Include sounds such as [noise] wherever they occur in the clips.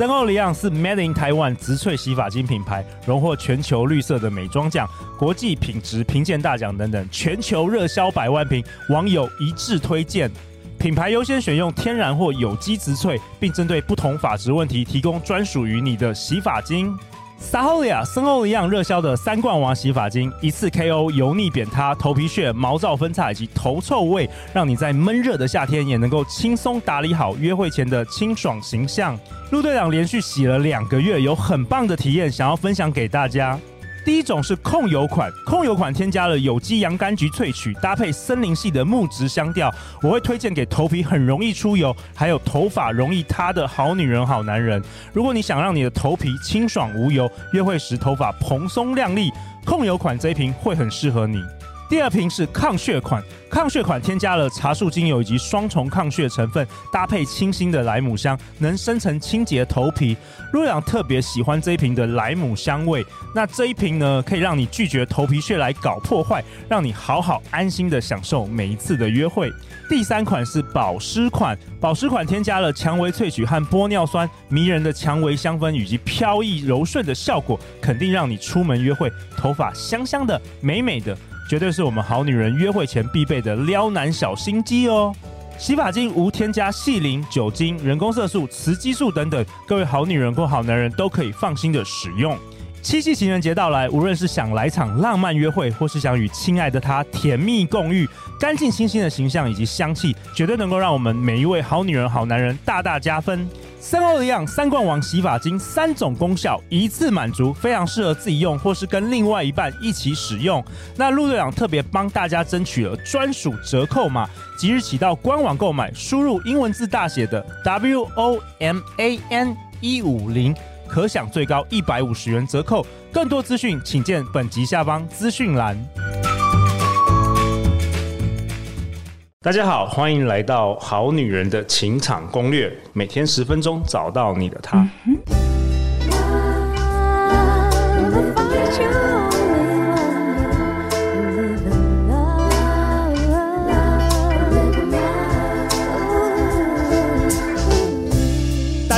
森欧里昂是 Made in Taiwan 植萃洗发精品牌，荣获全球绿色的美妆奖、国际品质评鉴大奖等等，全球热销百万瓶，网友一致推荐。品牌优先选用天然或有机植萃，并针对不同发质问题提供专属于你的洗发精。Saholia 森欧一样热销的三冠王洗发精，一次 KO 油腻扁塌、头皮屑、毛躁分叉以及头臭味，让你在闷热的夏天也能够轻松打理好约会前的清爽形象。陆队长连续洗了两个月，有很棒的体验，想要分享给大家。第一种是控油款，控油款添加了有机洋甘菊萃取，搭配森林系的木质香调，我会推荐给头皮很容易出油，还有头发容易塌的好女人、好男人。如果你想让你的头皮清爽无油，约会时头发蓬松亮丽，控油款这一瓶会很适合你。第二瓶是抗屑款，抗屑款添加了茶树精油以及双重抗屑成分，搭配清新的莱姆香，能深层清洁头皮。陆阳特别喜欢这一瓶的莱姆香味。那这一瓶呢，可以让你拒绝头皮屑来搞破坏，让你好好安心的享受每一次的约会。第三款是保湿款，保湿款添加了蔷薇萃取和玻尿酸，迷人的蔷薇香氛以及飘逸柔顺的效果，肯定让你出门约会头发香香的、美美的。绝对是我们好女人约会前必备的撩男小心机哦！洗发精无添加细磷、酒精、人工色素、雌激素等等，各位好女人或好男人都可以放心的使用。七夕情人节到来，无论是想来场浪漫约会，或是想与亲爱的他甜蜜共浴，干净清新的形象以及香气，绝对能够让我们每一位好女人、好男人大大加分。三欧黎漾三冠王洗发精，三种功效一次满足，非常适合自己用或是跟另外一半一起使用。那陆队长特别帮大家争取了专属折扣码，即日起到官网购买，输入英文字大写的 W O M A N 一五零，可享最高一百五十元折扣。更多资讯请见本集下方资讯栏。大家好，欢迎来到《好女人的情场攻略》，每天十分钟，找到你的他。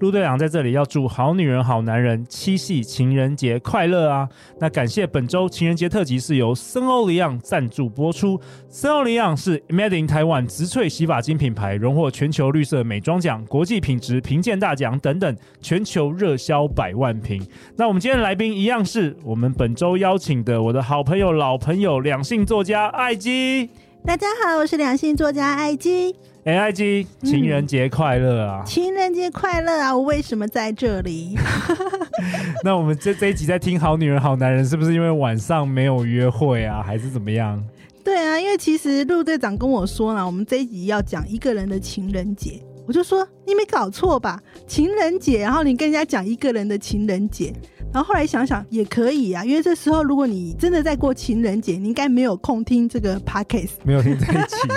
陆队长在这里要祝好女人、好男人七夕情人节快乐啊！那感谢本周情人节特辑是由森欧里昂赞助播出。森欧里昂是 Made in Taiwan 植萃洗发精品牌，荣获全球绿色美妆奖、国际品质评鉴大奖等等，全球热销百万瓶。那我们今天的来宾一样是我们本周邀请的我的好朋友、老朋友，两性作家艾姬。大家好，我是两性作家艾姬。哎，艾姬，情人节快乐啊！嗯、情人节快乐啊！我为什么在这里？[laughs] [laughs] 那我们这这一集在听好女人好男人，是不是因为晚上没有约会啊，还是怎么样？对啊，因为其实陆队长跟我说了，我们这一集要讲一个人的情人节，我就说你没搞错吧？情人节，然后你跟人家讲一个人的情人节。然后后来想想也可以啊，因为这时候如果你真的在过情人节，你应该没有空听这个 podcast，没有听这一起。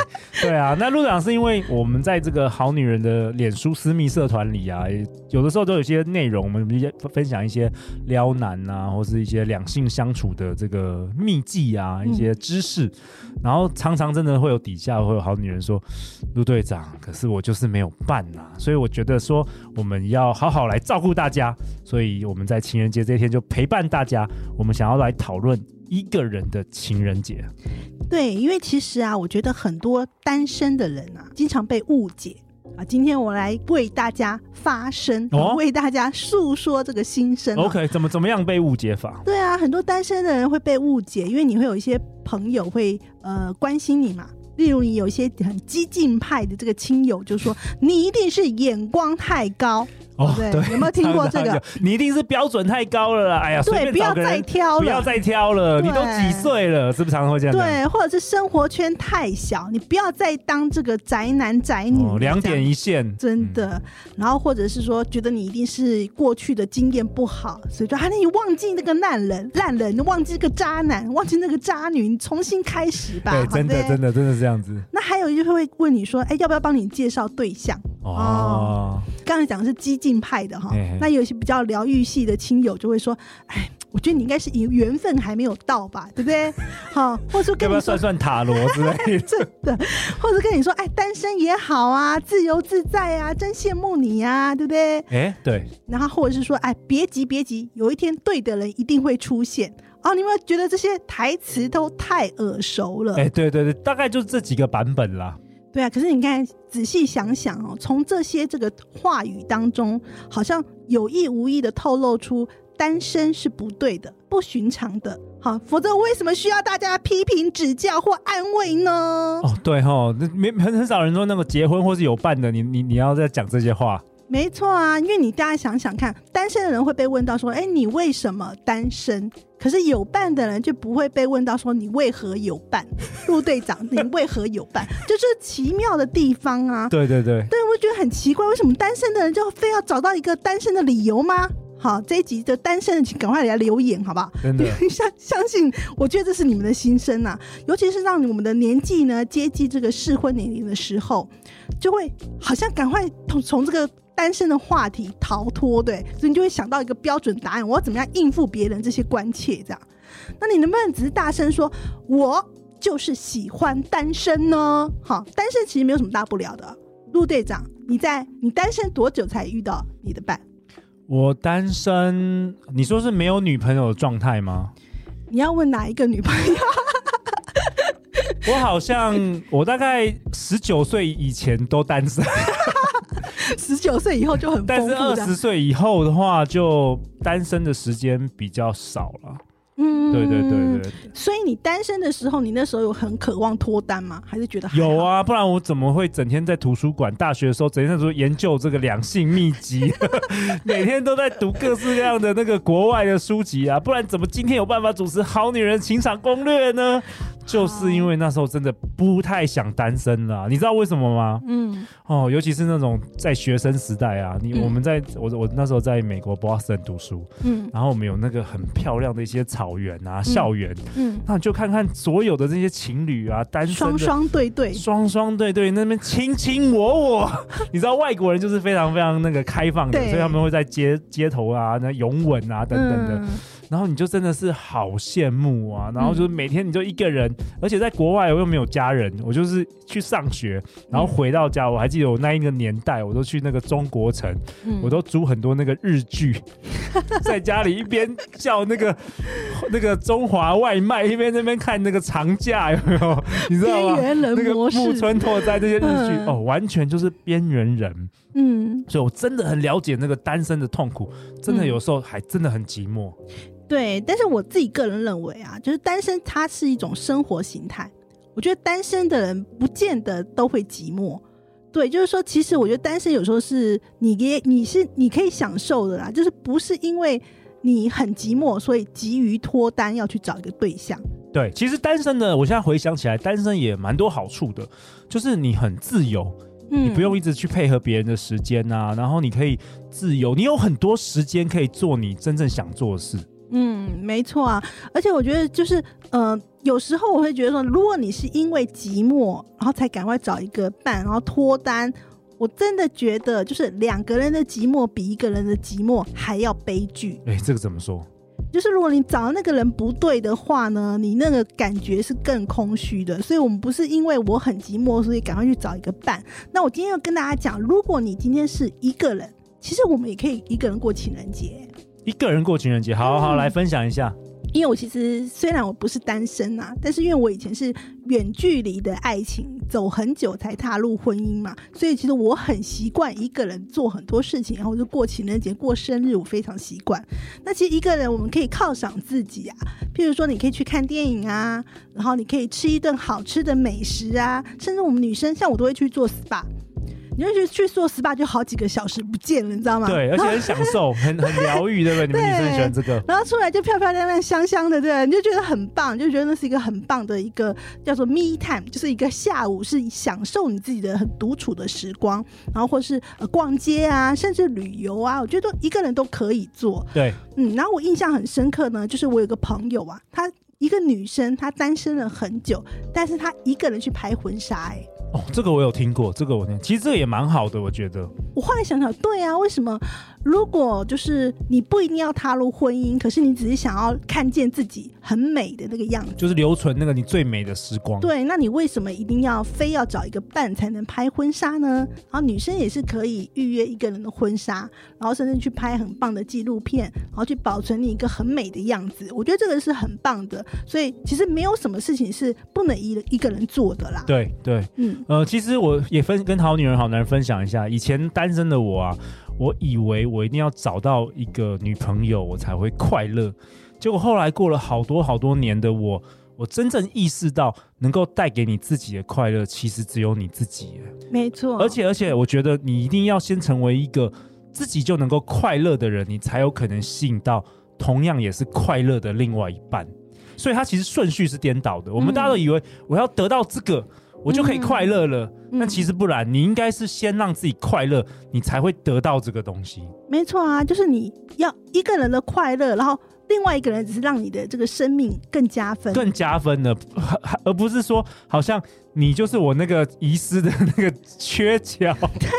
对啊，那陆长是因为我们在这个好女人的脸书私密社团里啊，有的时候都有些内容，我们一些分享一些撩男啊，或是一些两性相处的这个秘技啊，一些知识。嗯、然后常常真的会有底下会有好女人说，陆队长，可是我就是没有办啊，所以我觉得说我们要好好来照顾大家，所以我们在情人节。这天就陪伴大家，我们想要来讨论一个人的情人节。对，因为其实啊，我觉得很多单身的人啊，经常被误解啊。今天我来为大家发声，哦、为大家诉说这个心声。OK，怎么怎么样被误解法？对啊，很多单身的人会被误解，因为你会有一些朋友会呃关心你嘛。例如你有一些很激进派的这个亲友，就说你一定是眼光太高。哦，对，有没有听过 [laughs] 这个？你一定是标准太高了啦！哎呀，对，不要再挑了，不要再挑了。你都几岁了？是不是常常会这样？对，或者是生活圈太小，你不要再当这个宅男宅女。两点一线，真的。然后或者是说，觉得你一定是过去的经验不好，所以说，啊，你忘记那个烂人，烂人，你忘记这个渣男，忘记那个渣女，你重新开始吧。对，真的，真的，真的是这样子。那还有就会问你说，哎，要不要帮你介绍对象？哦，刚才讲的是激进派的哈，那有些比较疗愈系的亲友就会说，哎，我觉得你应该是缘分还没有到吧，对不对？[laughs] 好，或者说跟你算算塔罗之类的，[laughs] 真的，或者跟你说，哎，单身也好啊，自由自在啊，真羡慕你啊，对不对？哎，对。然后或者是说，哎，别急别急，有一天对的人一定会出现。哦，你有没有觉得这些台词都太耳熟了？哎，对对对，大概就是这几个版本啦。对啊，可是你看，仔细想想哦，从这些这个话语当中，好像有意无意的透露出单身是不对的、不寻常的。好，否则为什么需要大家批评、指教或安慰呢？哦，对哈、哦，那没很很少人说那个结婚或是有伴的，你你你要再讲这些话。没错啊，因为你大家想想看，单身的人会被问到说：“哎，你为什么单身？”可是有伴的人就不会被问到说：“你为何有伴？” [laughs] 陆队长，你为何有伴？就是奇妙的地方啊！[laughs] 对对对，对，我觉得很奇怪，为什么单身的人就非要找到一个单身的理由吗？好，这一集的单身的，请赶快来留言，好不好？真的，[laughs] 相相信，我觉得这是你们的心声呐、啊，尤其是让我们的年纪呢接近这个适婚年龄的时候，就会好像赶快从从这个。单身的话题逃脱，对，所以你就会想到一个标准答案，我要怎么样应付别人这些关切？这样，那你能不能只是大声说，我就是喜欢单身呢？好，单身其实没有什么大不了的。陆队长，你在你单身多久才遇到你的伴？我单身，你说是没有女朋友的状态吗？你要问哪一个女朋友？我好像，我大概十九岁以前都单身。[laughs] 十九岁以后就很，但是二十岁以后的话，就单身的时间比较少了。嗯，对对对对，对。所以你单身的时候，你那时候有很渴望脱单吗？还是觉得有啊？不然我怎么会整天在图书馆？大学的时候整天在说研究这个两性秘籍，[laughs] 每天都在读各式各样的那个国外的书籍啊？不然怎么今天有办法主持《好女人情场攻略》呢？就是因为那时候真的不太想单身了，你知道为什么吗？嗯，哦，尤其是那种在学生时代啊，你、嗯、我们在我我那时候在美国 Boston 读书，嗯，然后我们有那个很漂亮的一些草原啊，校园，嗯，那你就看看所有的这些情侣啊，单身双双对对，双双对对，那边卿卿我我，[laughs] 你知道外国人就是非常非常那个开放的，所以他们会在街街头啊，那拥吻啊等等的。嗯然后你就真的是好羡慕啊！然后就是每天你就一个人，嗯、而且在国外我又没有家人，我就是去上学，然后回到家，我还记得我那一个年代，我都去那个中国城，嗯、我都租很多那个日剧，[laughs] 在家里一边叫那个 [laughs] 那个中华外卖，一边那边看那个长假，有没有？[laughs] 你知道吗？那个木村拓哉这些日剧、嗯、哦，完全就是边缘人。嗯，所以我真的很了解那个单身的痛苦，真的有时候还真的很寂寞。对，但是我自己个人认为啊，就是单身它是一种生活形态。我觉得单身的人不见得都会寂寞。对，就是说，其实我觉得单身有时候是你给你是你可以享受的啦，就是不是因为你很寂寞，所以急于脱单要去找一个对象。对，其实单身的，我现在回想起来，单身也蛮多好处的，就是你很自由，嗯，你不用一直去配合别人的时间啊，然后你可以自由，你有很多时间可以做你真正想做的事。嗯，没错啊，而且我觉得就是，呃，有时候我会觉得说，如果你是因为寂寞，然后才赶快找一个伴，然后脱单，我真的觉得就是两个人的寂寞比一个人的寂寞还要悲剧。哎，这个怎么说？就是如果你找的那个人不对的话呢，你那个感觉是更空虚的。所以，我们不是因为我很寂寞，所以赶快去找一个伴。那我今天要跟大家讲，如果你今天是一个人，其实我们也可以一个人过情人节。一个人过情人节，好好好，来分享一下。因为我其实虽然我不是单身啊，但是因为我以前是远距离的爱情，走很久才踏入婚姻嘛，所以其实我很习惯一个人做很多事情，然后就过情人节、过生日，我非常习惯。那其实一个人我们可以犒赏自己啊，譬如说你可以去看电影啊，然后你可以吃一顿好吃的美食啊，甚至我们女生像我都会去做 SPA。你就去去做 SPA 就好几个小时不见了，你知道吗？对，而且很享受，很很疗愈，对不对？你们女生喜欢这个。[laughs] 然后出来就漂漂亮亮、香香的，对，你就觉得很棒，就觉得那是一个很棒的一个叫做 me time，就是一个下午是享受你自己的很独处的时光，然后或是呃逛街啊，甚至旅游啊，我觉得一个人都可以做。对，嗯，然后我印象很深刻呢，就是我有个朋友啊，她一个女生，她单身了很久，但是她一个人去拍婚纱，哎。哦，这个我有听过，这个我听，其实这个也蛮好的，我觉得。我后来想想，对啊，为什么如果就是你不一定要踏入婚姻，可是你只是想要看见自己很美的那个样子，就是留存那个你最美的时光。对，那你为什么一定要非要找一个伴才能拍婚纱呢？然后女生也是可以预约一个人的婚纱，然后甚至去拍很棒的纪录片，然后去保存你一个很美的样子。我觉得这个是很棒的。所以其实没有什么事情是不能一一个人做的啦。对对，嗯呃，其实我也分跟好女人好男人分享一下，以前单身的我啊。我以为我一定要找到一个女朋友，我才会快乐。结果后来过了好多好多年的我，我真正意识到，能够带给你自己的快乐，其实只有你自己。没错。而且而且，我觉得你一定要先成为一个自己就能够快乐的人，你才有可能吸引到同样也是快乐的另外一半。所以它其实顺序是颠倒的。我们大家都以为我要得到这个。我就可以快乐了，那、嗯、其实不然，你应该是先让自己快乐，你才会得到这个东西。没错啊，就是你要一个人的快乐，然后另外一个人只是让你的这个生命更加分，更加分的，[laughs] 而不是说好像你就是我那个遗失的那个 [laughs] 缺角，对，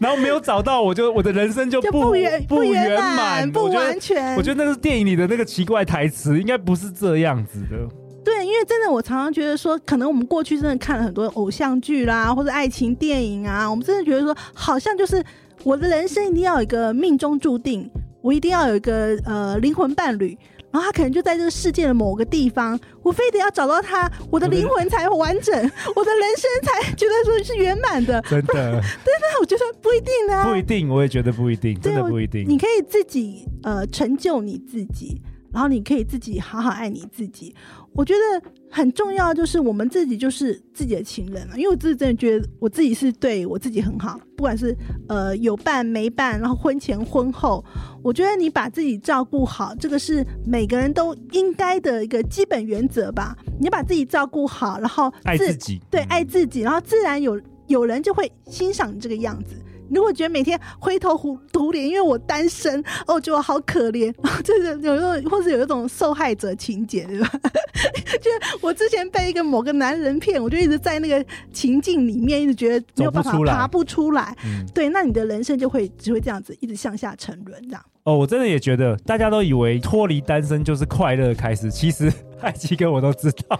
然后没有找到，我就我的人生就不圆不圆满，不完全。我觉得那是电影里的那个奇怪台词，应该不是这样子的。对，因为真的，我常常觉得说，可能我们过去真的看了很多偶像剧啦，或者爱情电影啊，我们真的觉得说，好像就是我的人生一定要有一个命中注定，我一定要有一个呃灵魂伴侣，然后他可能就在这个世界的某个地方，我非得要找到他，我的灵魂才完整，[laughs] 我的人生才觉得说是圆满的。真的，[laughs] 真的，我觉得不一定呢，不一定，我也觉得不一定，真的不一定。你可以自己呃成就你自己，然后你可以自己好好爱你自己。我觉得很重要，就是我们自己就是自己的情人了。因为我自己真的觉得我自己是对我自己很好，不管是呃有伴没伴，然后婚前婚后，我觉得你把自己照顾好，这个是每个人都应该的一个基本原则吧。你把自己照顾好，然后爱自己，对，爱自己，然后自然有有人就会欣赏你这个样子。如果觉得每天灰头土脸，因为我单身，哦，觉得我好可怜，[laughs] 就是有一种，或是有一种受害者情节，对吧？[laughs] 就我之前被一个某个男人骗，我就一直在那个情境里面，一直觉得没有办法爬不出来。嗯，对，那你的人生就会只会这样子，一直向下沉沦，这样。哦，我真的也觉得，大家都以为脱离单身就是快乐开始，其实艾姬跟我都知道，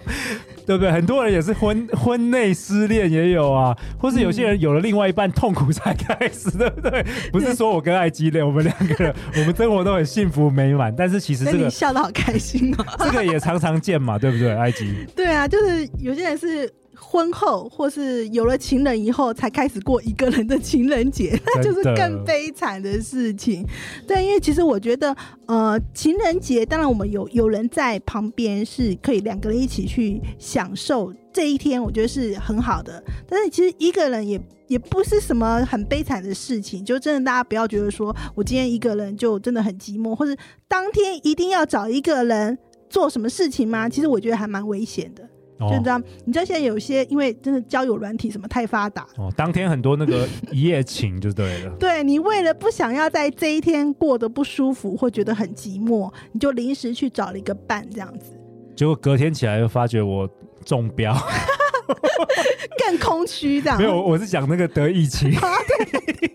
对不对？很多人也是婚 [laughs] 婚内失恋也有啊，或是有些人有了另外一半痛苦才开始，[laughs] 对不对？不是说我跟爱基恋，我们两个人我们生活都很幸福美满，但是其实这个你笑得好开心哦，这个也常常见嘛，对不对？埃及？对啊，就是有些人是。婚后或是有了情人以后，才开始过一个人的情人节，那就是更悲惨的事情。对，因为其实我觉得，呃，情人节当然我们有有人在旁边是可以两个人一起去享受这一天，我觉得是很好的。但是其实一个人也也不是什么很悲惨的事情，就真的大家不要觉得说我今天一个人就真的很寂寞，或者当天一定要找一个人做什么事情吗？其实我觉得还蛮危险的。就这样，你知道现在有些因为真的交友软体什么太发达哦，当天很多那个一夜情就对了。[laughs] 对，你为了不想要在这一天过得不舒服或觉得很寂寞，你就临时去找了一个伴这样子。结果隔天起来又发觉我中标。[laughs] [laughs] 更空虚这样，没有，我是讲那个得疫情，[laughs] 啊、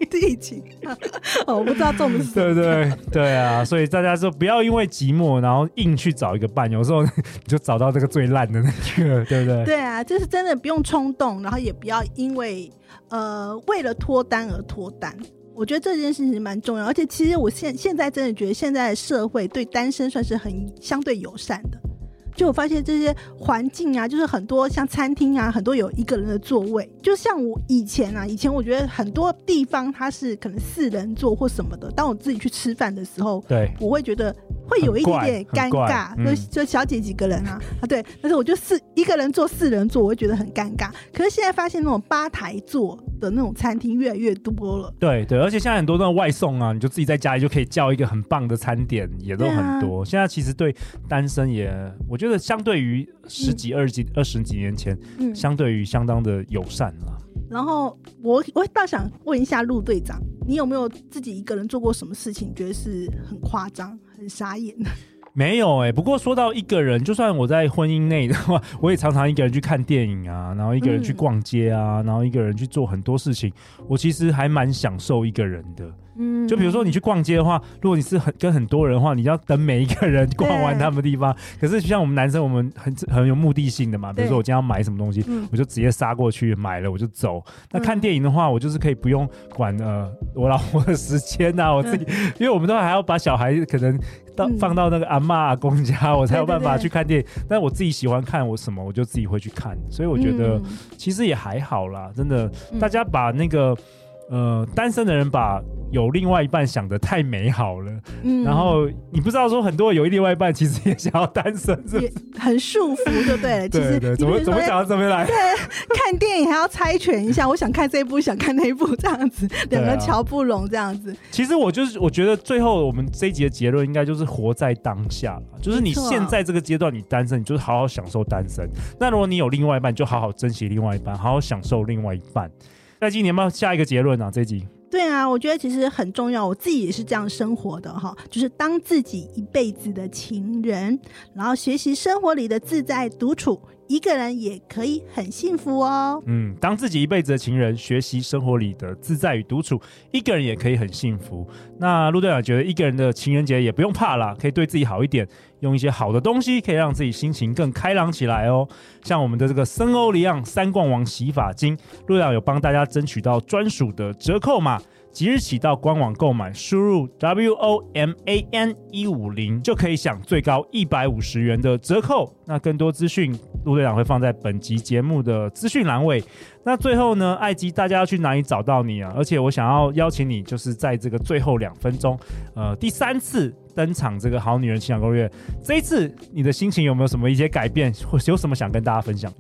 对，疫情，[laughs] 哦，我不知道中不中，对对对啊，所以大家说不要因为寂寞，然后硬去找一个伴，有时候你就找到这个最烂的那个，对不对？对啊，就是真的不用冲动，然后也不要因为呃为了脱单而脱单，我觉得这件事情蛮重要，而且其实我现现在真的觉得现在的社会对单身算是很相对友善的。就我发现这些环境啊，就是很多像餐厅啊，很多有一个人的座位。就像我以前啊，以前我觉得很多地方它是可能四人座或什么的。当我自己去吃饭的时候，对，我会觉得会有一点点尴尬。就就小姐几个人啊，啊对，但是我就四一个人坐四人座，我会觉得很尴尬。可是现在发现那种吧台座的那种餐厅越来越多了。对对，而且现在很多那种外送啊，你就自己在家里就可以叫一个很棒的餐点，也都很多。啊、现在其实对单身也，我觉得。这相对于十几、二十几、二十几年前，嗯，相对于相当的友善了。然后我我倒想问一下陆队长，你有没有自己一个人做过什么事情，觉得是很夸张、很傻眼的？没有哎、欸，不过说到一个人，就算我在婚姻内的话，[laughs] 我也常常一个人去看电影啊，然后一个人去逛街啊，嗯、然后一个人去做很多事情。我其实还蛮享受一个人的。嗯，就比如说你去逛街的话，如果你是很跟很多人的话，你要等每一个人逛完他们的地方。[laughs] 可是像我们男生，我们很很有目的性的嘛。比如说我今天要买什么东西，嗯、我就直接杀过去买了，我就走。那看电影的话，我就是可以不用管呃我老婆的时间呐、啊，我自己，嗯、因为我们都还要把小孩可能到、嗯、放到那个阿妈阿公家，我才有办法去看电影。对对对，但我自己喜欢看我什么，我就自己会去看。所以我觉得其实也还好啦，真的，大家把那个。呃，单身的人把有另外一半想的太美好了，嗯，然后你不知道说很多有另外一半其实也想要单身，是很束缚，就对了。[laughs] 其实对对对，怎么怎么讲到这边来？对，看电影还要猜拳一下，我想看这一部，想看那一部，这样子两个乔不拢，这样子。其实我就是我觉得最后我们这一集的结论应该就是活在当下，就是你现在这个阶段你单身，你就是好好享受单身。那如果你有另外一半，就好好珍惜另外一半，好好享受另外一半。那今年要下一个结论啊，这一集。对啊，我觉得其实很重要，我自己也是这样生活的哈，就是当自己一辈子的情人，然后学习生活里的自在独处。一个人也可以很幸福哦。嗯，当自己一辈子的情人，学习生活里的自在与独处，一个人也可以很幸福。那陆队长觉得，一个人的情人节也不用怕啦，可以对自己好一点，用一些好的东西，可以让自己心情更开朗起来哦。像我们的这个森欧里昂三冠王洗发精，陆队长有帮大家争取到专属的折扣码。即日起到官网购买，输入 W O M A N 一五零就可以享最高一百五十元的折扣。那更多资讯，陆队长会放在本集节目的资讯栏位。那最后呢，艾姬，大家要去哪里找到你啊？而且我想要邀请你，就是在这个最后两分钟，呃，第三次登场这个《好女人情感攻略》，这一次你的心情有没有什么一些改变，或有什么想跟大家分享的？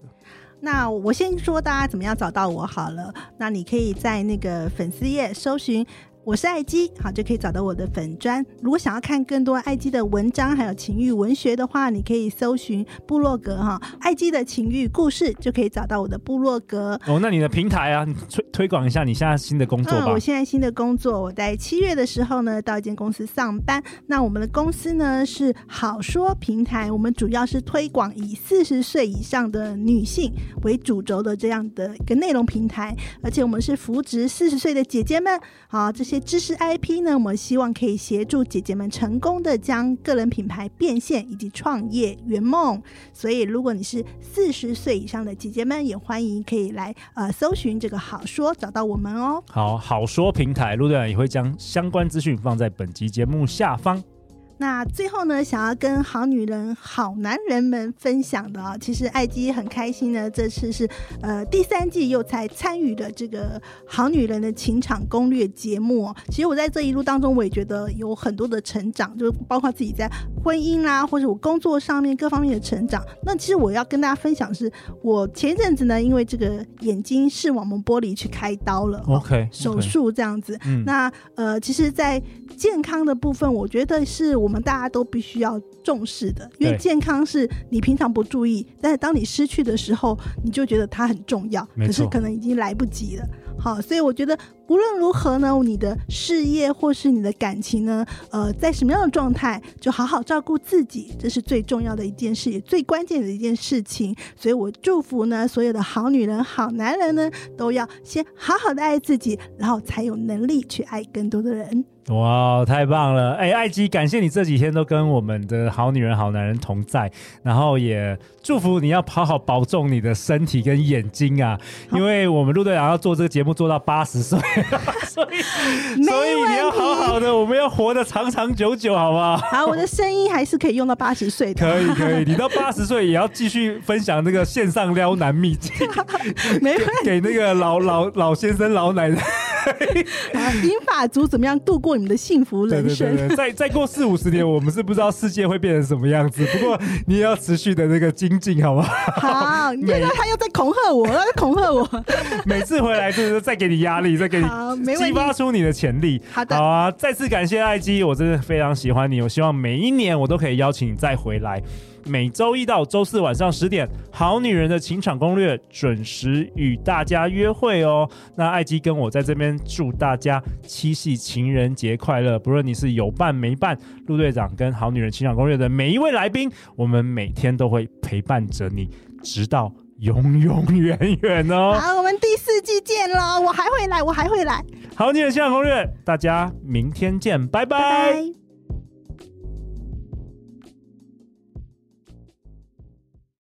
那我先说大家怎么样找到我好了。那你可以在那个粉丝页搜寻。我是爱姬，好，就可以找到我的粉砖。如果想要看更多爱姬的文章，还有情欲文学的话，你可以搜寻部落格哈，爱姬的情欲故事就可以找到我的部落格。哦，那你的平台啊，你推推广一下你现在新的工作吧。嗯，我现在新的工作，我在七月的时候呢，到一间公司上班。那我们的公司呢是好说平台，我们主要是推广以四十岁以上的女性为主轴的这样的一个内容平台，而且我们是扶植四十岁的姐姐们，好这些。知识 IP 呢，我们希望可以协助姐姐们成功的将个人品牌变现以及创业圆梦。所以，如果你是四十岁以上的姐姐们，也欢迎可以来呃搜寻这个好说，找到我们哦。好，好说平台陆队长也会将相关资讯放在本集节目下方。那最后呢，想要跟好女人、好男人们分享的啊，其实艾姬很开心呢。这次是呃第三季又才参与的这个好女人的情场攻略节目。其实我在这一路当中，我也觉得有很多的成长，就包括自己在婚姻啦，或者我工作上面各方面的成长。那其实我要跟大家分享的是，我前一阵子呢，因为这个眼睛视网膜剥离去开刀了，OK，手术这样子。嗯、那呃，其实，在健康的部分，我觉得是我。我们大家都必须要重视的，因为健康是你平常不注意，但是当你失去的时候，你就觉得它很重要，可是可能已经来不及了。好，所以我觉得无论如何呢，你的事业或是你的感情呢，呃，在什么样的状态，就好好照顾自己，这是最重要的一件事，也最关键的一件事情。所以我祝福呢，所有的好女人、好男人呢，都要先好好的爱自己，然后才有能力去爱更多的人。哇，太棒了！哎，艾姬，感谢你这几天都跟我们的好女人、好男人同在，然后也祝福你要好好保重你的身体跟眼睛啊，因为我们陆队长要做这个节目做到八十岁，[laughs] 所以所以你要好好的，我们要活得长长久久，好不好？好，我的声音还是可以用到八十岁的，可以可以，你到 [laughs] 八十岁也要继续分享那个线上撩男秘籍，[laughs] 没给那个老老老先生、老奶奶。[laughs] 银发族怎么样度过你们的幸福人生？对对对对，再再过四五十年，我们是不知道世界会变成什么样子。[laughs] 不过你也要持续的那个精进，好不好？好，[laughs] 你觉得他又在恐吓我，他在恐吓我。每次回来就是再给你压力，再给你激发出你的潜力。好的，好啊！再次感谢艾姬，我真的非常喜欢你。我希望每一年我都可以邀请你再回来。每周一到周四晚上十点，《好女人的情场攻略》准时与大家约会哦。那艾姬跟我在这边祝大家七夕情人节快乐！不论你是有伴没伴，陆队长跟《好女人情场攻略》的每一位来宾，我们每天都会陪伴着你，直到。永永远远哦！好，我们第四季见喽！我还会来，我还会来。好，你的情场攻略，大家明天见，拜拜。拜拜。